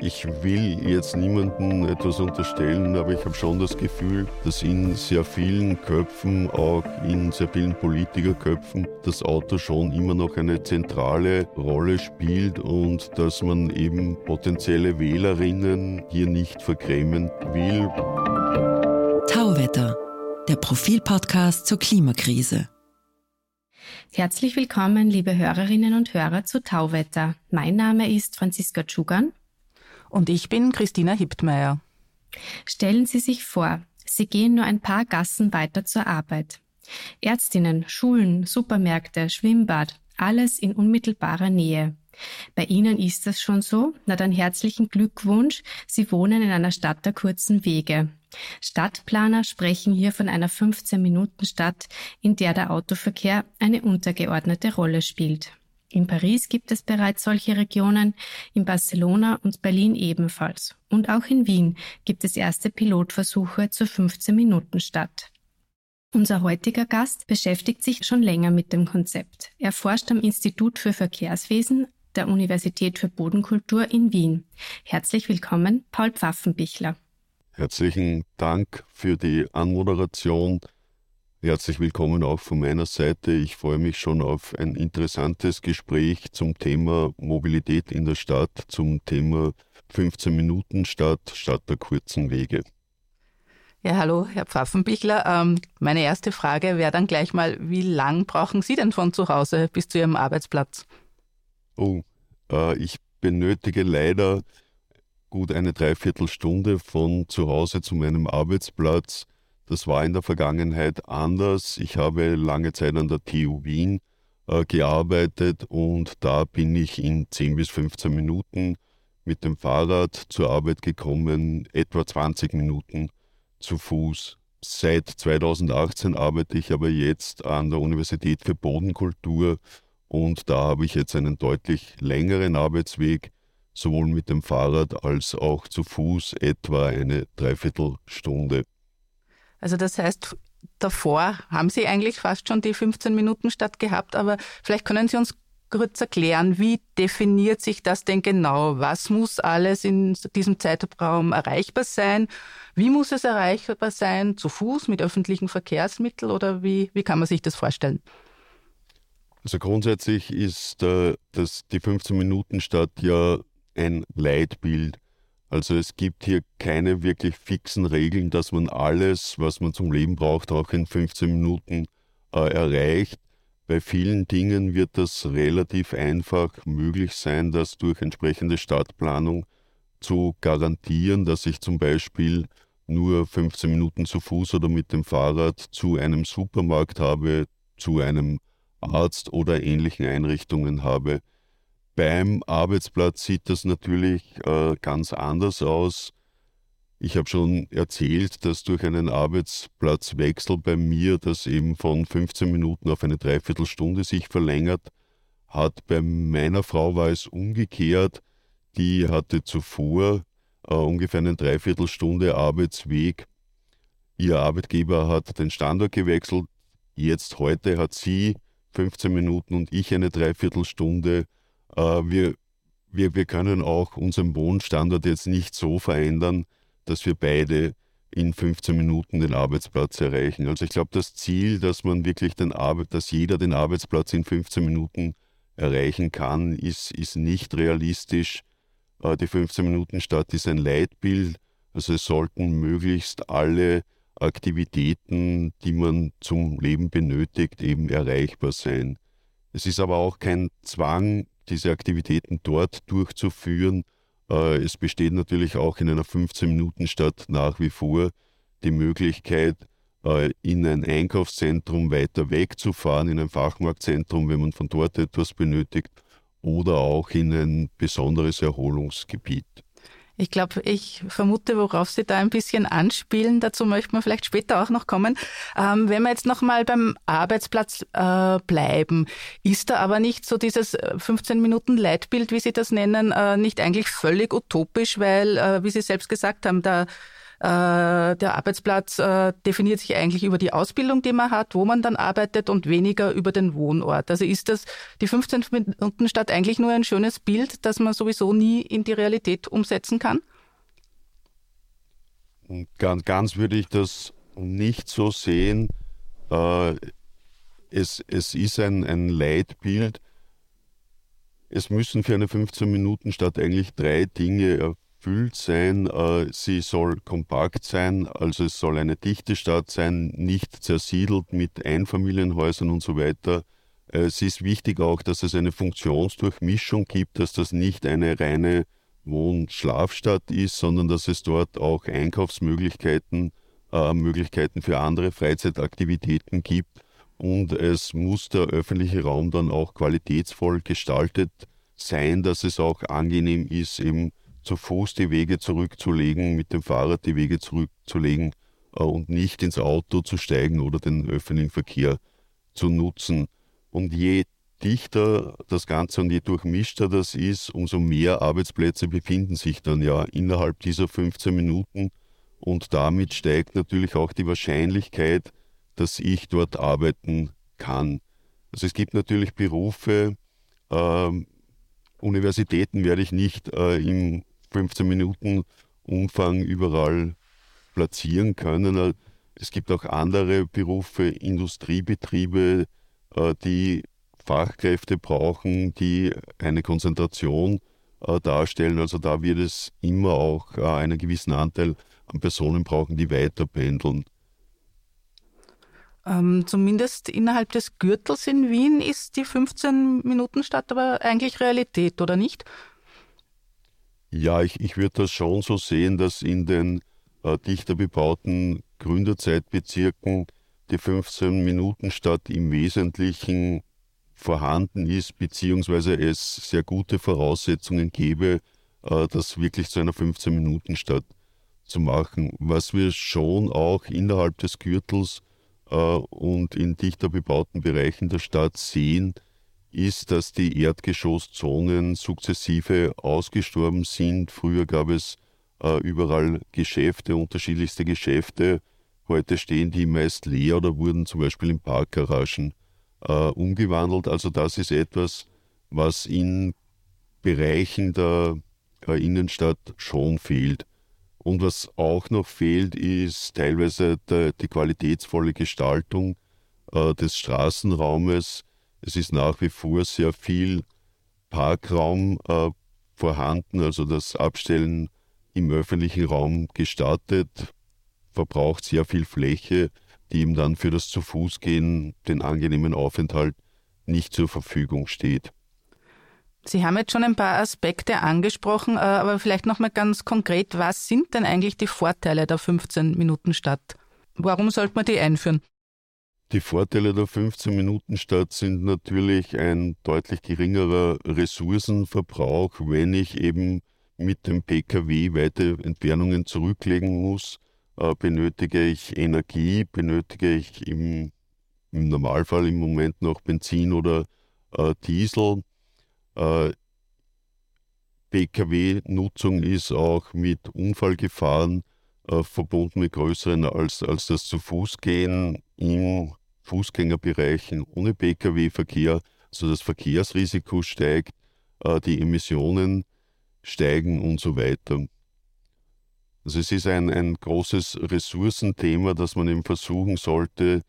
Ich will jetzt niemandem etwas unterstellen, aber ich habe schon das Gefühl, dass in sehr vielen Köpfen, auch in sehr vielen Politikerköpfen, das Auto schon immer noch eine zentrale Rolle spielt und dass man eben potenzielle Wählerinnen hier nicht vergrämen will. Tauwetter, der Profilpodcast zur Klimakrise. Herzlich willkommen, liebe Hörerinnen und Hörer zu Tauwetter. Mein Name ist Franziska Tschugan und ich bin Christina Hiptmeier. Stellen Sie sich vor, Sie gehen nur ein paar Gassen weiter zur Arbeit. Ärztinnen, Schulen, Supermärkte, Schwimmbad, alles in unmittelbarer Nähe. Bei Ihnen ist das schon so? Na dann herzlichen Glückwunsch. Sie wohnen in einer Stadt der kurzen Wege. Stadtplaner sprechen hier von einer 15-Minuten-Stadt, in der der Autoverkehr eine untergeordnete Rolle spielt. In Paris gibt es bereits solche Regionen, in Barcelona und Berlin ebenfalls. Und auch in Wien gibt es erste Pilotversuche zur 15-Minuten-Stadt. Unser heutiger Gast beschäftigt sich schon länger mit dem Konzept. Er forscht am Institut für Verkehrswesen der Universität für Bodenkultur in Wien. Herzlich willkommen, Paul Pfaffenbichler. Herzlichen Dank für die Anmoderation. Herzlich willkommen auch von meiner Seite. Ich freue mich schon auf ein interessantes Gespräch zum Thema Mobilität in der Stadt, zum Thema 15 Minuten Stadt statt der kurzen Wege. Ja, hallo, Herr Pfaffenbichler. Ähm, meine erste Frage wäre dann gleich mal, wie lang brauchen Sie denn von zu Hause bis zu Ihrem Arbeitsplatz? Oh, äh, ich benötige leider gut eine Dreiviertelstunde von zu Hause zu meinem Arbeitsplatz. Das war in der Vergangenheit anders. Ich habe lange Zeit an der TU Wien äh, gearbeitet und da bin ich in 10 bis 15 Minuten mit dem Fahrrad zur Arbeit gekommen, etwa 20 Minuten zu Fuß. Seit 2018 arbeite ich aber jetzt an der Universität für Bodenkultur und da habe ich jetzt einen deutlich längeren Arbeitsweg, sowohl mit dem Fahrrad als auch zu Fuß etwa eine Dreiviertelstunde. Also das heißt, davor haben Sie eigentlich fast schon die 15 Minuten statt gehabt, aber vielleicht können Sie uns kurz erklären, wie definiert sich das denn genau? Was muss alles in diesem Zeitraum erreichbar sein? Wie muss es erreichbar sein? Zu Fuß, mit öffentlichen Verkehrsmitteln oder wie, wie kann man sich das vorstellen? Also grundsätzlich ist äh, das, die 15 Minuten Stadt ja ein Leitbild also es gibt hier keine wirklich fixen Regeln, dass man alles, was man zum Leben braucht, auch in 15 Minuten äh, erreicht. Bei vielen Dingen wird das relativ einfach möglich sein, das durch entsprechende Stadtplanung zu garantieren, dass ich zum Beispiel nur 15 Minuten zu Fuß oder mit dem Fahrrad zu einem Supermarkt habe, zu einem Arzt oder ähnlichen Einrichtungen habe. Beim Arbeitsplatz sieht das natürlich äh, ganz anders aus. Ich habe schon erzählt, dass durch einen Arbeitsplatzwechsel bei mir das eben von 15 Minuten auf eine Dreiviertelstunde sich verlängert hat. Bei meiner Frau war es umgekehrt. Die hatte zuvor äh, ungefähr eine Dreiviertelstunde Arbeitsweg. Ihr Arbeitgeber hat den Standort gewechselt. Jetzt heute hat sie 15 Minuten und ich eine Dreiviertelstunde wir, wir, wir können auch unseren Wohnstandort jetzt nicht so verändern, dass wir beide in 15 Minuten den Arbeitsplatz erreichen. Also ich glaube, das Ziel, dass man wirklich den Arbeit, dass jeder den Arbeitsplatz in 15 Minuten erreichen kann, ist, ist nicht realistisch. Äh, die 15 Minuten Stadt ist ein Leitbild. Also es sollten möglichst alle Aktivitäten, die man zum Leben benötigt, eben erreichbar sein. Es ist aber auch kein Zwang, diese Aktivitäten dort durchzuführen. Äh, es besteht natürlich auch in einer 15-Minuten-Stadt nach wie vor die Möglichkeit, äh, in ein Einkaufszentrum weiter wegzufahren, in ein Fachmarktzentrum, wenn man von dort etwas benötigt, oder auch in ein besonderes Erholungsgebiet. Ich glaube, ich vermute, worauf Sie da ein bisschen anspielen. Dazu möchten wir vielleicht später auch noch kommen. Ähm, wenn wir jetzt noch mal beim Arbeitsplatz äh, bleiben, ist da aber nicht so dieses 15 äh, Minuten Leitbild, wie Sie das nennen, äh, nicht eigentlich völlig utopisch, weil, äh, wie Sie selbst gesagt haben, da der Arbeitsplatz äh, definiert sich eigentlich über die Ausbildung, die man hat, wo man dann arbeitet und weniger über den Wohnort. Also ist das die 15 Minuten Stadt eigentlich nur ein schönes Bild, das man sowieso nie in die Realität umsetzen kann? Ganz, ganz würde ich das nicht so sehen. Äh, es, es ist ein, ein Leitbild. Es müssen für eine 15 Minuten Stadt eigentlich drei Dinge gefüllt sein, äh, sie soll kompakt sein, also es soll eine dichte Stadt sein, nicht zersiedelt mit Einfamilienhäusern und so weiter. Äh, es ist wichtig auch, dass es eine Funktionsdurchmischung gibt, dass das nicht eine reine Wohn-Schlafstadt ist, sondern dass es dort auch Einkaufsmöglichkeiten, äh, Möglichkeiten für andere Freizeitaktivitäten gibt. Und es muss der öffentliche Raum dann auch qualitätsvoll gestaltet sein, dass es auch angenehm ist, eben zu Fuß die Wege zurückzulegen, mit dem Fahrrad die Wege zurückzulegen äh, und nicht ins Auto zu steigen oder den öffentlichen Verkehr zu nutzen. Und je dichter das Ganze und je durchmischter das ist, umso mehr Arbeitsplätze befinden sich dann ja innerhalb dieser 15 Minuten und damit steigt natürlich auch die Wahrscheinlichkeit, dass ich dort arbeiten kann. Also es gibt natürlich Berufe, äh, Universitäten werde ich nicht äh, im 15 Minuten Umfang überall platzieren können. Es gibt auch andere Berufe, Industriebetriebe, äh, die Fachkräfte brauchen, die eine Konzentration äh, darstellen. Also da wird es immer auch äh, einen gewissen Anteil an Personen brauchen, die weiter pendeln. Ähm, zumindest innerhalb des Gürtels in Wien ist die 15-Minuten-Stadt aber eigentlich Realität, oder nicht? Ja, ich, ich würde das schon so sehen, dass in den äh, dichter bebauten Gründerzeitbezirken die 15-Minuten-Stadt im Wesentlichen vorhanden ist, beziehungsweise es sehr gute Voraussetzungen gäbe, äh, das wirklich zu einer 15-Minuten-Stadt zu machen. Was wir schon auch innerhalb des Gürtels äh, und in dichter bebauten Bereichen der Stadt sehen, ist, dass die Erdgeschosszonen sukzessive ausgestorben sind. Früher gab es äh, überall Geschäfte, unterschiedlichste Geschäfte. Heute stehen die meist leer oder wurden zum Beispiel in Parkgaragen äh, umgewandelt. Also das ist etwas, was in Bereichen der äh, Innenstadt schon fehlt. Und was auch noch fehlt, ist teilweise der, die qualitätsvolle Gestaltung äh, des Straßenraumes es ist nach wie vor sehr viel Parkraum äh, vorhanden, also das Abstellen im öffentlichen Raum gestattet, verbraucht sehr viel Fläche, die ihm dann für das Zu-Fuß-Gehen, den angenehmen Aufenthalt nicht zur Verfügung steht. Sie haben jetzt schon ein paar Aspekte angesprochen, äh, aber vielleicht nochmal ganz konkret, was sind denn eigentlich die Vorteile der 15 Minuten Stadt? Warum sollte man die einführen? Die Vorteile der 15-Minuten-Stadt sind natürlich ein deutlich geringerer Ressourcenverbrauch, wenn ich eben mit dem Pkw weite Entfernungen zurücklegen muss, äh, benötige ich Energie, benötige ich im, im, Normalfall im Moment noch Benzin oder äh, Diesel. Äh, Pkw-Nutzung ist auch mit Unfallgefahren äh, verbunden mit größeren als, als das zu Fuß gehen im Fußgängerbereichen ohne Pkw-Verkehr, also das Verkehrsrisiko steigt, äh, die Emissionen steigen und so weiter. Also es ist ein, ein großes Ressourcenthema, das man eben versuchen sollte,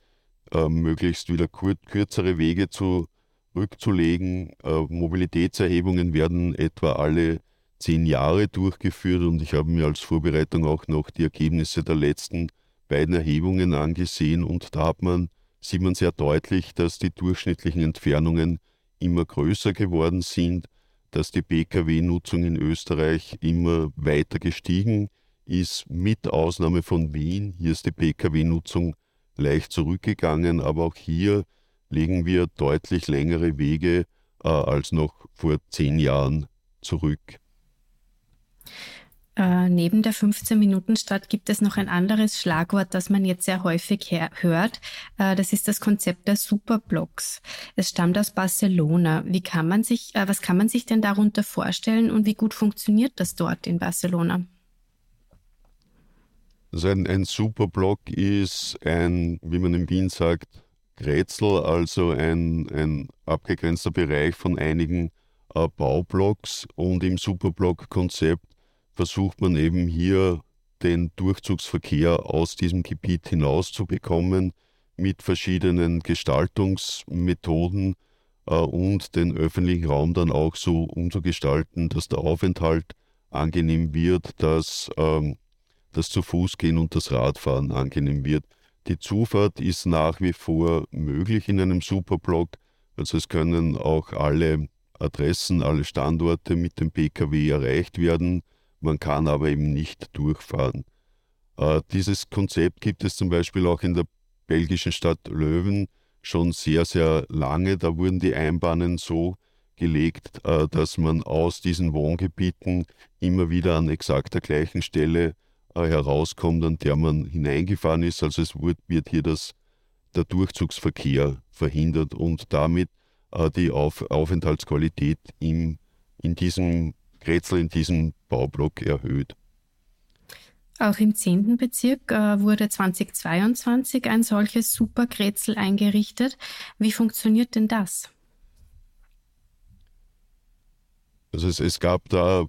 äh, möglichst wieder kur kürzere Wege zurückzulegen. Äh, Mobilitätserhebungen werden etwa alle zehn Jahre durchgeführt und ich habe mir als Vorbereitung auch noch die Ergebnisse der letzten beiden Erhebungen angesehen und da hat man sieht man sehr deutlich, dass die durchschnittlichen Entfernungen immer größer geworden sind, dass die Pkw-Nutzung in Österreich immer weiter gestiegen ist, mit Ausnahme von Wien. Hier ist die Pkw-Nutzung leicht zurückgegangen, aber auch hier legen wir deutlich längere Wege äh, als noch vor zehn Jahren zurück. Äh, neben der 15-Minuten-Stadt gibt es noch ein anderes Schlagwort, das man jetzt sehr häufig hört. Äh, das ist das Konzept der Superblocks. Es stammt aus Barcelona. Wie kann man sich, äh, was kann man sich denn darunter vorstellen und wie gut funktioniert das dort in Barcelona? Also ein, ein Superblock ist ein, wie man in Wien sagt, Grätzl, also ein, ein abgegrenzter Bereich von einigen Baublocks. Und im Superblock-Konzept versucht man eben hier den Durchzugsverkehr aus diesem Gebiet hinaus zu bekommen mit verschiedenen Gestaltungsmethoden äh, und den öffentlichen Raum dann auch so umzugestalten, dass der Aufenthalt angenehm wird, dass ähm, das zu Fuß gehen und das Radfahren angenehm wird. Die Zufahrt ist nach wie vor möglich in einem Superblock. Also es können auch alle Adressen, alle Standorte mit dem Pkw erreicht werden. Man kann aber eben nicht durchfahren. Äh, dieses Konzept gibt es zum Beispiel auch in der belgischen Stadt Löwen schon sehr, sehr lange. Da wurden die Einbahnen so gelegt, äh, dass man aus diesen Wohngebieten immer wieder an exakt der gleichen Stelle äh, herauskommt, an der man hineingefahren ist. Also es wird hier das, der Durchzugsverkehr verhindert und damit äh, die Auf, Aufenthaltsqualität im, in diesem Grätzl, in diesem Baublock erhöht. Auch im 10. Bezirk äh, wurde 2022 ein solches Supergrätzl eingerichtet. Wie funktioniert denn das? Also es, es gab da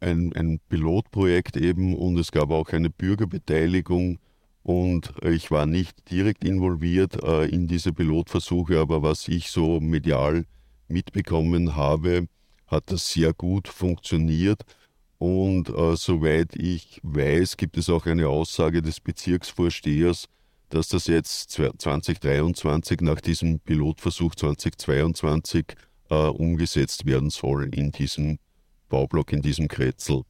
ein, ein Pilotprojekt eben und es gab auch eine Bürgerbeteiligung und ich war nicht direkt involviert äh, in diese Pilotversuche, aber was ich so medial mitbekommen habe, hat das sehr gut funktioniert. Und äh, soweit ich weiß, gibt es auch eine Aussage des Bezirksvorstehers, dass das jetzt 2023 nach diesem Pilotversuch 2022 äh, umgesetzt werden soll in diesem Baublock, in diesem Kretzel.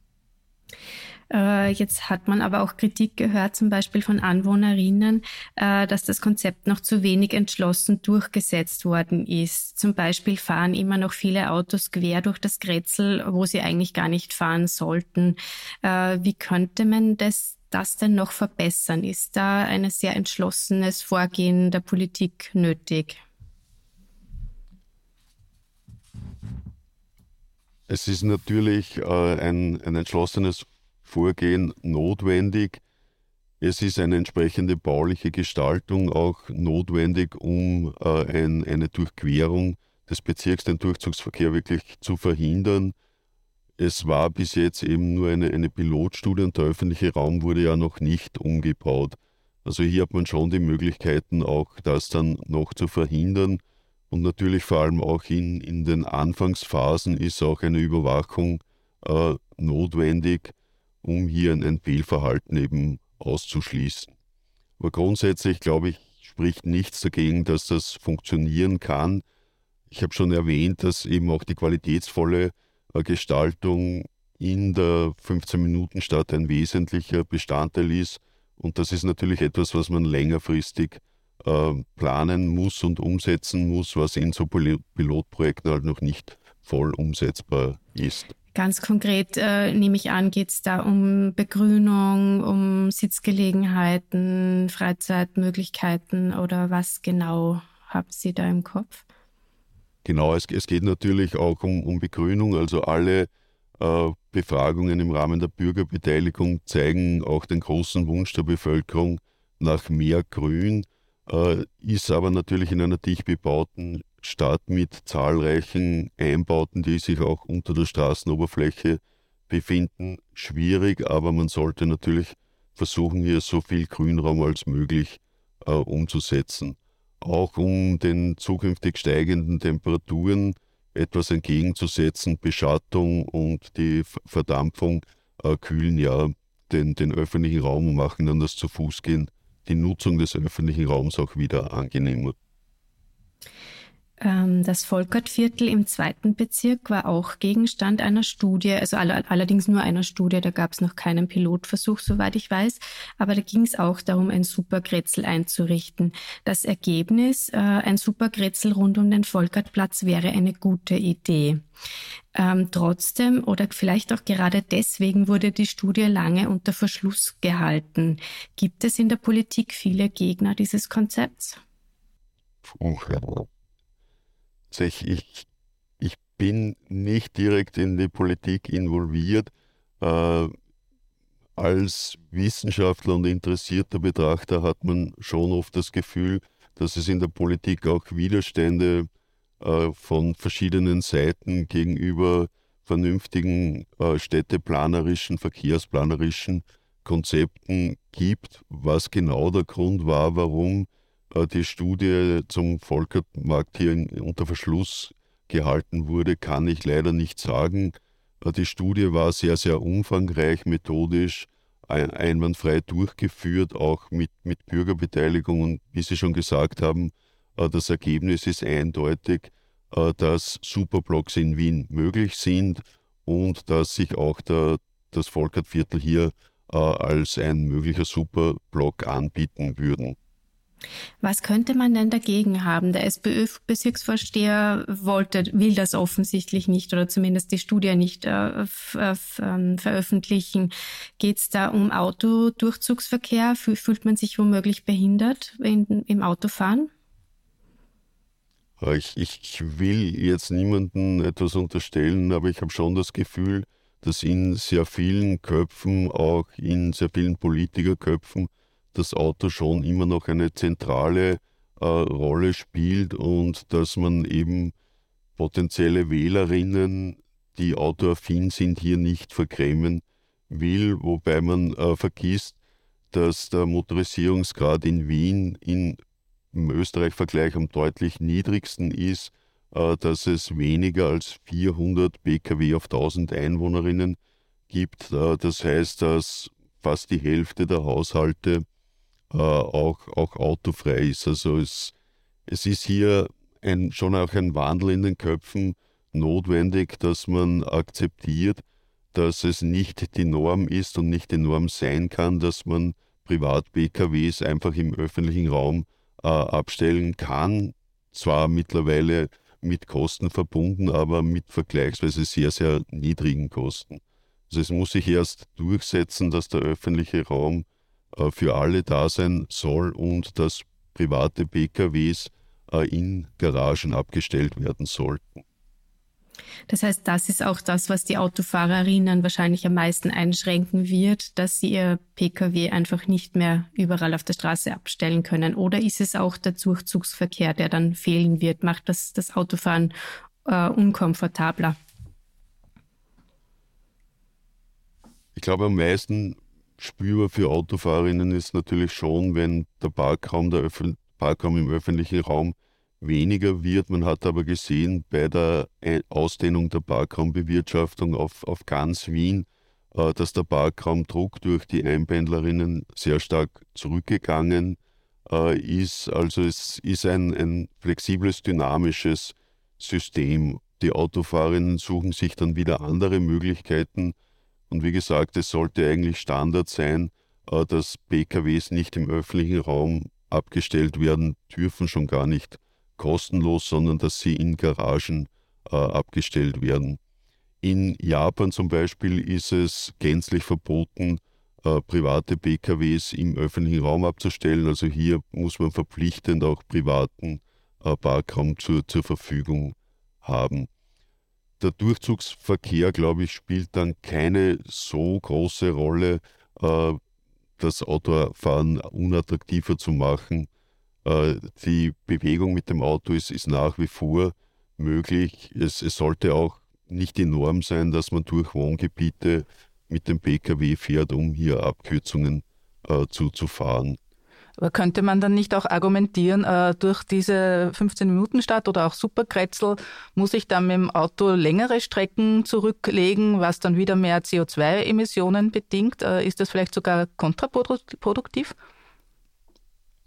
Äh, jetzt hat man aber auch Kritik gehört, zum Beispiel von Anwohnerinnen, äh, dass das Konzept noch zu wenig entschlossen durchgesetzt worden ist. Zum Beispiel fahren immer noch viele Autos quer durch das Grätzl, wo sie eigentlich gar nicht fahren sollten. Äh, wie könnte man das das denn noch verbessern? Ist da ein sehr entschlossenes Vorgehen der Politik nötig? Es ist natürlich äh, ein, ein entschlossenes Vorgehen notwendig. Es ist eine entsprechende bauliche Gestaltung auch notwendig, um äh, ein, eine Durchquerung des Bezirks, den Durchzugsverkehr wirklich zu verhindern. Es war bis jetzt eben nur eine, eine Pilotstudie und der öffentliche Raum wurde ja noch nicht umgebaut. Also hier hat man schon die Möglichkeiten, auch das dann noch zu verhindern. Und natürlich vor allem auch in, in den Anfangsphasen ist auch eine Überwachung äh, notwendig, um hier ein Fehlverhalten eben auszuschließen. Aber grundsätzlich glaube ich, spricht nichts dagegen, dass das funktionieren kann. Ich habe schon erwähnt, dass eben auch die qualitätsvolle äh, Gestaltung in der 15-Minuten-Stadt ein wesentlicher Bestandteil ist. Und das ist natürlich etwas, was man längerfristig äh, planen muss und umsetzen muss, was in so Pilotprojekten halt noch nicht voll umsetzbar ist. Ganz konkret äh, nehme ich an, geht es da um Begrünung, um Sitzgelegenheiten, Freizeitmöglichkeiten oder was genau haben Sie da im Kopf? Genau, es, es geht natürlich auch um, um Begrünung. Also alle äh, Befragungen im Rahmen der Bürgerbeteiligung zeigen auch den großen Wunsch der Bevölkerung nach mehr Grün, äh, ist aber natürlich in einer dicht bebauten Stadt mit zahlreichen Einbauten, die sich auch unter der Straßenoberfläche befinden, schwierig, aber man sollte natürlich versuchen, hier so viel Grünraum als möglich äh, umzusetzen. Auch um den zukünftig steigenden Temperaturen etwas entgegenzusetzen, Beschattung und die Verdampfung äh, kühlen ja den, den öffentlichen Raum und machen dann das zu Fußgehen, die Nutzung des öffentlichen Raums auch wieder angenehmer. Ähm, das Volkertviertel im zweiten Bezirk war auch Gegenstand einer Studie, also allerdings nur einer Studie, da gab es noch keinen Pilotversuch, soweit ich weiß, aber da ging es auch darum, ein Supergrätzl einzurichten. Das Ergebnis, äh, ein Supergrätzl rund um den Volkertplatz wäre eine gute Idee. Ähm, trotzdem oder vielleicht auch gerade deswegen wurde die Studie lange unter Verschluss gehalten. Gibt es in der Politik viele Gegner dieses Konzepts? Also ich, ich, ich bin nicht direkt in die Politik involviert, äh, als Wissenschaftler und interessierter Betrachter hat man schon oft das Gefühl, dass es in der Politik auch Widerstände äh, von verschiedenen Seiten gegenüber vernünftigen äh, städteplanerischen, verkehrsplanerischen Konzepten gibt. Was genau der Grund war, warum äh, die Studie zum Volkermarkt hier unter Verschluss gehalten wurde, kann ich leider nicht sagen. Äh, die Studie war sehr, sehr umfangreich, methodisch, einwandfrei durchgeführt, auch mit, mit Bürgerbeteiligung. Und wie Sie schon gesagt haben, das Ergebnis ist eindeutig, dass Superblocks in Wien möglich sind und dass sich auch der, das Volkertviertel hier als ein möglicher Superblock anbieten würden. Was könnte man denn dagegen haben? Der SPÖ-Bezirksvorsteher wollte, will das offensichtlich nicht oder zumindest die Studie nicht äh, ähm, veröffentlichen. Geht es da um Autodurchzugsverkehr? Fühlt man sich womöglich behindert in, im Autofahren? Ich, ich will jetzt niemandem etwas unterstellen, aber ich habe schon das Gefühl, dass in sehr vielen Köpfen, auch in sehr vielen Politikerköpfen, das Auto schon immer noch eine zentrale äh, Rolle spielt und dass man eben potenzielle Wählerinnen, die autoaffin sind, hier nicht vergrämen will, wobei man äh, vergisst, dass der Motorisierungsgrad in Wien in, im Österreich-Vergleich am deutlich niedrigsten ist, äh, dass es weniger als 400 Pkw auf 1000 Einwohnerinnen gibt. Äh, das heißt, dass fast die Hälfte der Haushalte äh, auch, auch autofrei ist. Also es, es ist hier ein, schon auch ein Wandel in den Köpfen notwendig, dass man akzeptiert, dass es nicht die Norm ist und nicht die Norm sein kann, dass man Privat-PKWs einfach im öffentlichen Raum äh, abstellen kann. Zwar mittlerweile mit Kosten verbunden, aber mit vergleichsweise sehr, sehr niedrigen Kosten. Also es muss sich erst durchsetzen, dass der öffentliche Raum äh, für alle da sein soll und dass private PKWs äh, in Garagen abgestellt werden sollten. Das heißt, das ist auch das, was die Autofahrerinnen wahrscheinlich am meisten einschränken wird, dass sie ihr Pkw einfach nicht mehr überall auf der Straße abstellen können. Oder ist es auch der Durchzugsverkehr, der dann fehlen wird? Macht das das Autofahren äh, unkomfortabler? Ich glaube, am meisten spürbar für Autofahrerinnen ist natürlich schon, wenn der Parkraum, der Öf Parkraum im öffentlichen Raum weniger wird. Man hat aber gesehen, bei der Ausdehnung der Parkraumbewirtschaftung auf, auf ganz Wien, äh, dass der Parkraumdruck durch die Einpendlerinnen sehr stark zurückgegangen äh, ist. Also es ist ein, ein flexibles, dynamisches System. Die Autofahrerinnen suchen sich dann wieder andere Möglichkeiten, und wie gesagt, es sollte eigentlich Standard sein, äh, dass PKWs nicht im öffentlichen Raum abgestellt werden dürfen, schon gar nicht kostenlos, sondern dass sie in Garagen äh, abgestellt werden. In Japan zum Beispiel ist es gänzlich verboten, äh, private PKWs im öffentlichen Raum abzustellen. Also hier muss man verpflichtend auch privaten Parkraum zur, zur Verfügung haben der Durchzugsverkehr, glaube ich, spielt dann keine so große Rolle, äh, das Autofahren unattraktiver zu machen. Äh, die Bewegung mit dem Auto ist, ist nach wie vor möglich. Es, es, sollte auch nicht die Norm sein, dass man durch Wohngebiete mit dem Pkw fährt, um hier Abkürzungen äh, zu, zu fahren. Aber könnte man dann nicht auch argumentieren, äh, durch diese 15-Minuten-Stadt oder auch Superkretzel muss ich dann mit dem Auto längere Strecken zurücklegen, was dann wieder mehr CO2-Emissionen bedingt? Äh, ist das vielleicht sogar kontraproduktiv?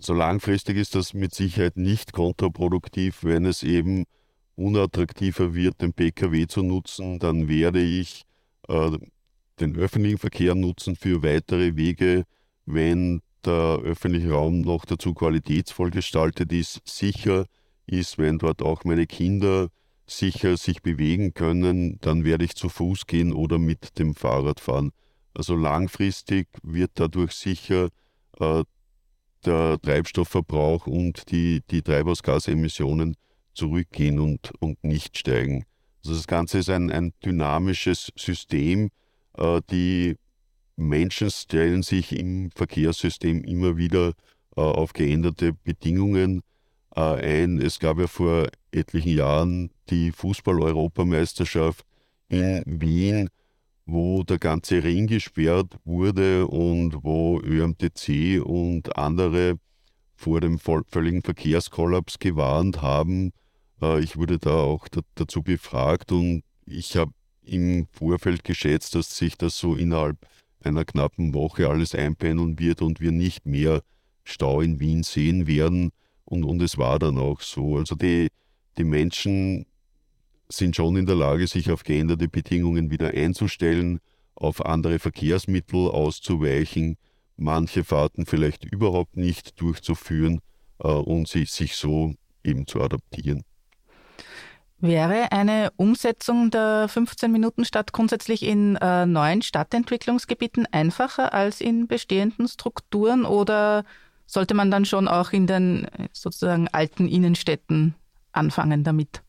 So langfristig ist das mit Sicherheit nicht kontraproduktiv, wenn es eben unattraktiver wird, den Pkw zu nutzen, dann werde ich äh, den öffentlichen Verkehr nutzen für weitere Wege, wenn der öffentliche Raum noch dazu qualitätsvoll gestaltet ist, sicher ist, wenn dort auch meine Kinder sicher sich bewegen können, dann werde ich zu Fuß gehen oder mit dem Fahrrad fahren. Also langfristig wird dadurch sicher äh, der Treibstoffverbrauch und die, die Treibhausgasemissionen zurückgehen und, und nicht steigen. Also das Ganze ist ein, ein dynamisches System. Äh, die Menschen stellen sich im Verkehrssystem immer wieder äh, auf geänderte Bedingungen äh, ein. Es gab ja vor etlichen Jahren die Fußball-Europameisterschaft in Wien, wo der ganze Ring gesperrt wurde und wo ÖMTC und andere vor dem völligen Verkehrskollaps gewarnt haben. Äh, ich wurde da auch dazu befragt und ich habe im Vorfeld geschätzt, dass sich das so innerhalb einer knappen Woche alles einpendeln wird und wir nicht mehr Stau in Wien sehen werden. Und, und es war dann auch so. Also die, die Menschen sind schon in der Lage, sich auf geänderte Bedingungen wieder einzustellen, auf andere Verkehrsmittel auszuweichen, manche Fahrten vielleicht überhaupt nicht durchzuführen äh, und sich, sich so eben zu adaptieren. Wäre eine Umsetzung der 15 Minuten Stadt grundsätzlich in äh, neuen Stadtentwicklungsgebieten einfacher als in bestehenden Strukturen oder sollte man dann schon auch in den sozusagen alten Innenstädten anfangen damit?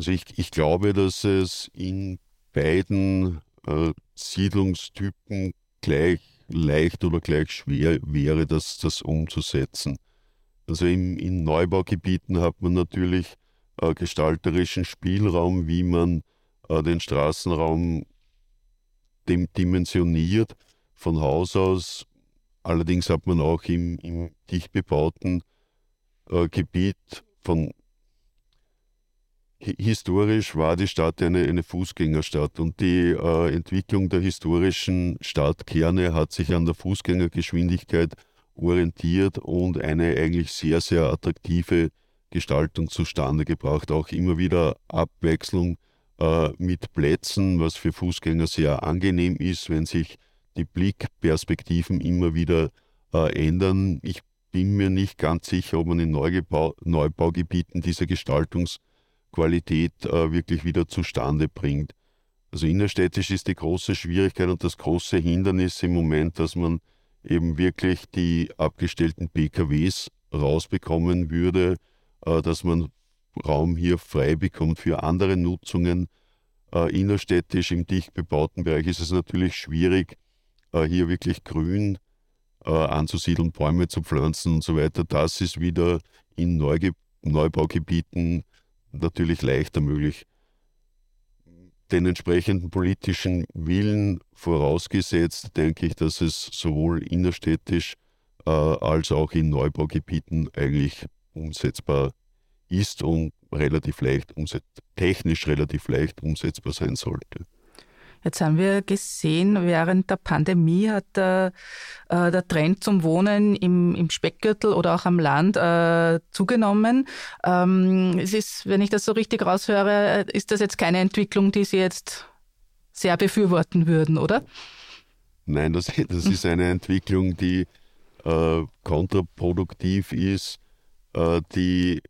Also ich, ich glaube, dass es in beiden äh, Siedlungstypen gleich leicht oder gleich schwer wäre, das, das umzusetzen. Also im, in Neubaugebieten hat man natürlich äh, gestalterischen Spielraum, wie man äh, den Straßenraum dem dimensioniert von Haus aus. Allerdings hat man auch im, im dicht bebauten äh, Gebiet von historisch war die Stadt eine, eine Fußgängerstadt und die äh, Entwicklung der historischen Stadtkerne hat sich an der Fußgängergeschwindigkeit orientiert und eine eigentlich sehr, sehr attraktive Gestaltung zustande gebracht. Auch immer wieder Abwechslung äh, mit Plätzen, was für Fußgänger sehr angenehm ist, wenn sich die Blickperspektiven immer wieder äh, ändern. Ich bin mir nicht ganz sicher, ob man in Neugebau Neubaugebieten diese Gestaltungs- Qualität äh, wirklich wieder zustande bringt. Also innerstädtisch ist die große Schwierigkeit und das große Hindernis im Moment, dass man eben wirklich die abgestellten PKWs rausbekommen würde, äh, dass man Raum hier frei bekommt für andere Nutzungen. Äh, innerstädtisch im dicht bebauten Bereich ist es natürlich schwierig, äh, hier wirklich grün äh, anzusiedeln, Bäume zu pflanzen und so weiter. Das ist wieder in Neuge Neubaugebieten natürlich leichter möglich. Den entsprechenden politischen Willen vorausgesetzt, denke ich, dass es sowohl innerstädtisch äh, als auch in Neubaugebieten eigentlich umsetzbar ist und relativ leicht technisch relativ leicht umsetzbar sein sollte. Jetzt haben wir gesehen, während der Pandemie hat der, äh, der Trend zum Wohnen im, im Speckgürtel oder auch am Land äh, zugenommen. Ähm, es ist, wenn ich das so richtig raushöre, ist das jetzt keine Entwicklung, die Sie jetzt sehr befürworten würden, oder? Nein, das, das ist eine Entwicklung, die äh, kontraproduktiv ist, äh, die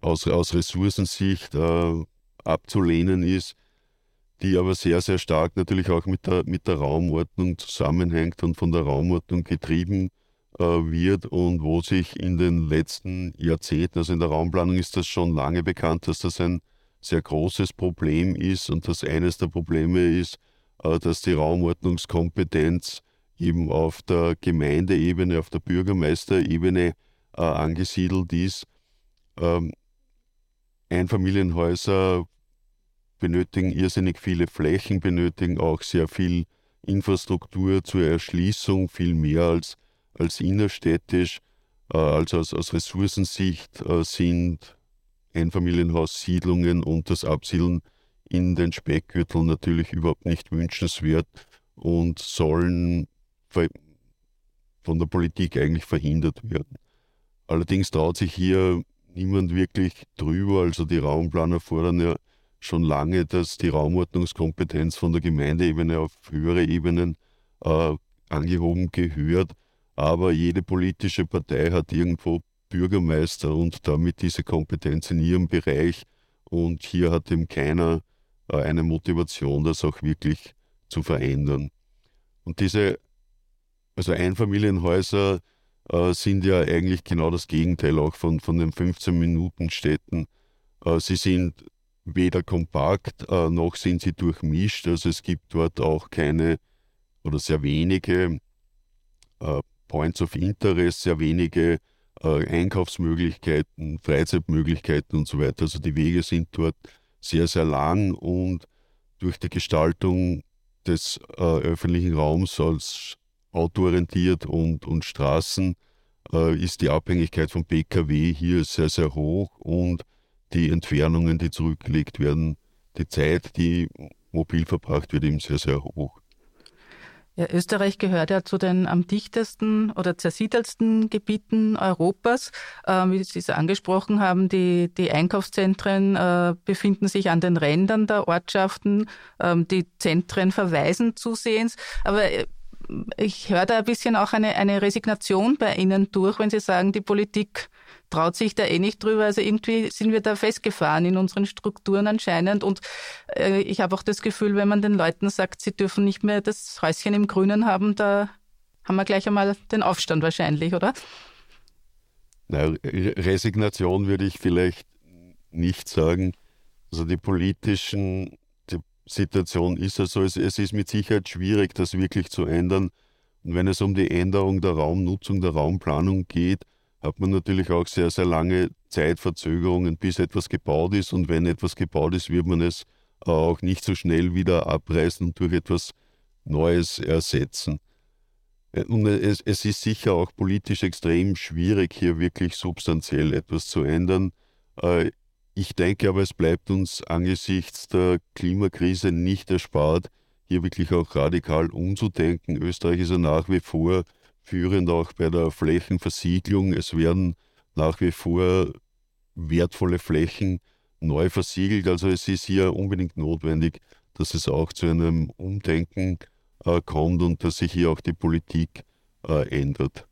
aus, aus Ressourcensicht äh, abzulehnen ist die aber sehr, sehr stark natürlich auch mit der, mit der Raumordnung zusammenhängt und von der Raumordnung getrieben äh, wird und wo sich in den letzten Jahrzehnten, also in der Raumplanung ist das schon lange bekannt, dass das ein sehr großes Problem ist und dass eines der Probleme ist, äh, dass die Raumordnungskompetenz eben auf der Gemeindeebene, auf der Bürgermeisterebene äh, angesiedelt ist. Ähm, Einfamilienhäuser benötigen irrsinnig viele Flächen, benötigen auch sehr viel Infrastruktur zur Erschließung, viel mehr als, als innerstädtisch. Äh, also aus, aus Ressourcensicht äh, sind Einfamilienhaussiedlungen und das Absiedeln in den Speckgürteln natürlich überhaupt nicht wünschenswert und sollen von der Politik eigentlich verhindert werden. Allerdings traut sich hier niemand wirklich drüber. Also die Raumplaner fordern ja schon lange, dass die Raumordnungskompetenz von der Gemeindeebene auf höhere Ebenen äh, angehoben gehört. Aber jede politische Partei hat irgendwo Bürgermeister und damit diese Kompetenz in ihrem Bereich. Und hier hat eben keiner äh, eine Motivation, das auch wirklich zu verändern. Und diese, also Einfamilienhäuser äh, sind ja eigentlich genau das Gegenteil auch von, von den 15-Minuten-Städten. Äh, sie sind weder kompakt äh, noch sind sie durchmischt. Also es gibt dort auch keine oder sehr wenige äh, Points of Interest, sehr wenige äh, Einkaufsmöglichkeiten, Freizeitmöglichkeiten und so weiter. Also die Wege sind dort sehr, sehr lang und durch die Gestaltung des äh, öffentlichen Raums als autoorientiert und, und Straßen äh, ist die Abhängigkeit von Pkw hier sehr, sehr hoch und die Entfernungen, die zurückgelegt werden, die Zeit, die mobil verbracht wird, eben sehr, sehr hoch. Ja, Österreich gehört ja zu den am dichtesten oder zersiedelsten Gebieten Europas. Ähm, wie Sie es angesprochen haben, die, die Einkaufszentren äh, befinden sich an den Rändern der Ortschaften. Ähm, die Zentren verweisen zusehends. Aber äh, ich höre da ein bisschen auch eine, eine Resignation bei Ihnen durch, wenn Sie sagen, die Politik traut sich da eh nicht drüber. Also irgendwie sind wir da festgefahren in unseren Strukturen anscheinend. Und äh, ich habe auch das Gefühl, wenn man den Leuten sagt, sie dürfen nicht mehr das Häuschen im Grünen haben, da haben wir gleich einmal den Aufstand wahrscheinlich, oder? Na, Resignation würde ich vielleicht nicht sagen. Also die politischen Situation ist also, es, es ist mit Sicherheit schwierig, das wirklich zu ändern. Und wenn es um die Änderung der Raumnutzung, der Raumplanung geht, hat man natürlich auch sehr, sehr lange Zeitverzögerungen, bis etwas gebaut ist. Und wenn etwas gebaut ist, wird man es auch nicht so schnell wieder abreißen und durch etwas Neues ersetzen. Und es, es ist sicher auch politisch extrem schwierig, hier wirklich substanziell etwas zu ändern. Ich denke aber, es bleibt uns angesichts der Klimakrise nicht erspart, hier wirklich auch radikal umzudenken. Österreich ist ja nach wie vor führend auch bei der Flächenversiegelung. Es werden nach wie vor wertvolle Flächen neu versiegelt. Also es ist hier unbedingt notwendig, dass es auch zu einem Umdenken äh, kommt und dass sich hier auch die Politik äh, ändert.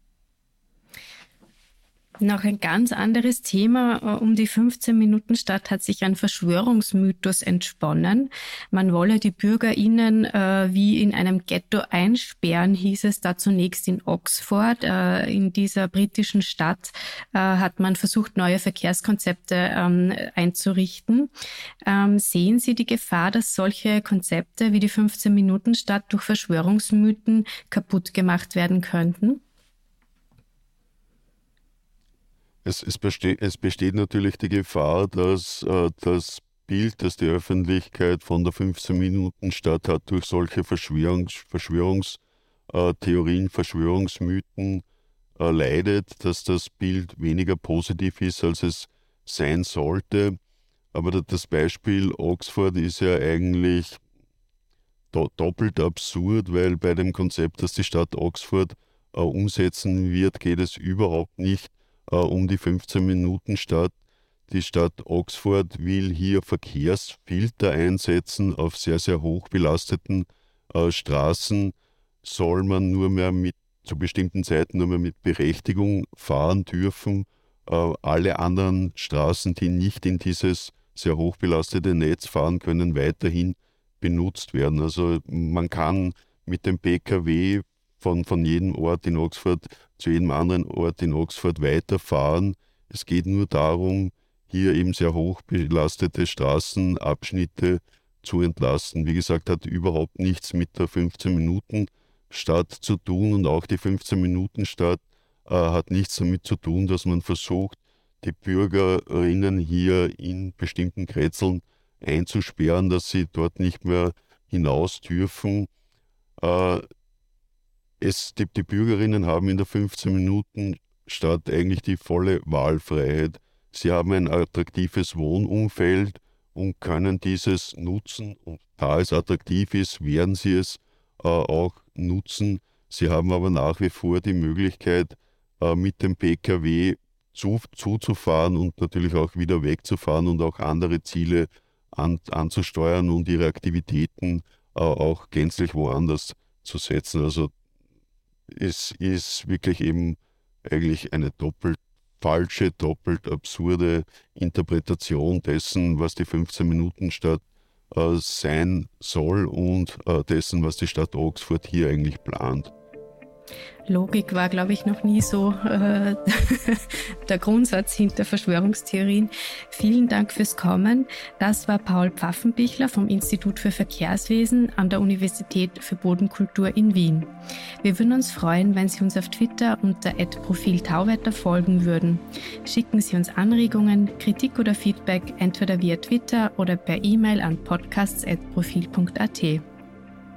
Noch ein ganz anderes Thema. Äh, um die 15 Minuten Stadt hat sich ein Verschwörungsmythos entsponnen. Man wolle die BürgerInnen äh, wie in einem Ghetto einsperren, hieß es da zunächst in Oxford. Äh, in dieser britischen Stadt äh, hat man versucht, neue Verkehrskonzepte ähm, einzurichten. Ähm, sehen Sie die Gefahr, dass solche Konzepte wie die 15 Minuten Stadt durch Verschwörungsmythen kaputt gemacht werden könnten? Es, es, besteht, es besteht natürlich die Gefahr, dass äh, das Bild, das die Öffentlichkeit von der 15 Minuten Stadt hat, durch solche Verschwörungs, Verschwörungstheorien, Verschwörungsmythen äh, leidet, dass das Bild weniger positiv ist, als es sein sollte. Aber das Beispiel Oxford ist ja eigentlich do doppelt absurd, weil bei dem Konzept, das die Stadt Oxford äh, umsetzen wird, geht es überhaupt nicht äh, um die 15 Minuten Stadt. Die Stadt Oxford will hier Verkehrsfilter einsetzen auf sehr, sehr hoch belasteten äh, Straßen. Soll man nur mehr mit zu bestimmten Zeiten nur mehr mit Berechtigung fahren dürfen. Äh, alle anderen Straßen, die nicht in dieses sehr hoch belastete Netz fahren können, weiterhin benutzt werden. Also man kann mit dem Pkw von, von jedem Ort in Oxford zu jedem anderen Ort in Oxford weiterfahren. Es geht nur darum, hier eben sehr hoch belastete Straßenabschnitte zu entlasten. Wie gesagt, hat überhaupt nichts mit der 15-Minuten-Stadt zu tun und auch die 15-Minuten-Stadt äh, hat nichts damit zu tun, dass man versucht, die Bürgerinnen hier in bestimmten Kretzeln einzusperren, dass sie dort nicht mehr hinaus dürfen. Äh, es, die, die Bürgerinnen haben in der 15 Minuten Stadt eigentlich die volle Wahlfreiheit. Sie haben ein attraktives Wohnumfeld und können dieses nutzen. Und da es attraktiv ist, werden sie es äh, auch nutzen. Sie haben aber nach wie vor die Möglichkeit, äh, mit dem Pkw zu, zuzufahren und natürlich auch wieder wegzufahren und auch andere Ziele an, anzusteuern und ihre Aktivitäten äh, auch gänzlich woanders zu setzen. Also es ist wirklich eben eigentlich eine doppelt falsche, doppelt absurde Interpretation dessen, was die 15 Minuten Stadt äh, sein soll und äh, dessen, was die Stadt Oxford hier eigentlich plant. Logik war, glaube ich, noch nie so äh, der Grundsatz hinter Verschwörungstheorien. Vielen Dank fürs Kommen. Das war Paul Pfaffenbichler vom Institut für Verkehrswesen an der Universität für Bodenkultur in Wien. Wir würden uns freuen, wenn Sie uns auf Twitter unter Profil Tauwetter folgen würden. Schicken Sie uns Anregungen, Kritik oder Feedback entweder via Twitter oder per E-Mail an podcasts.profil.at.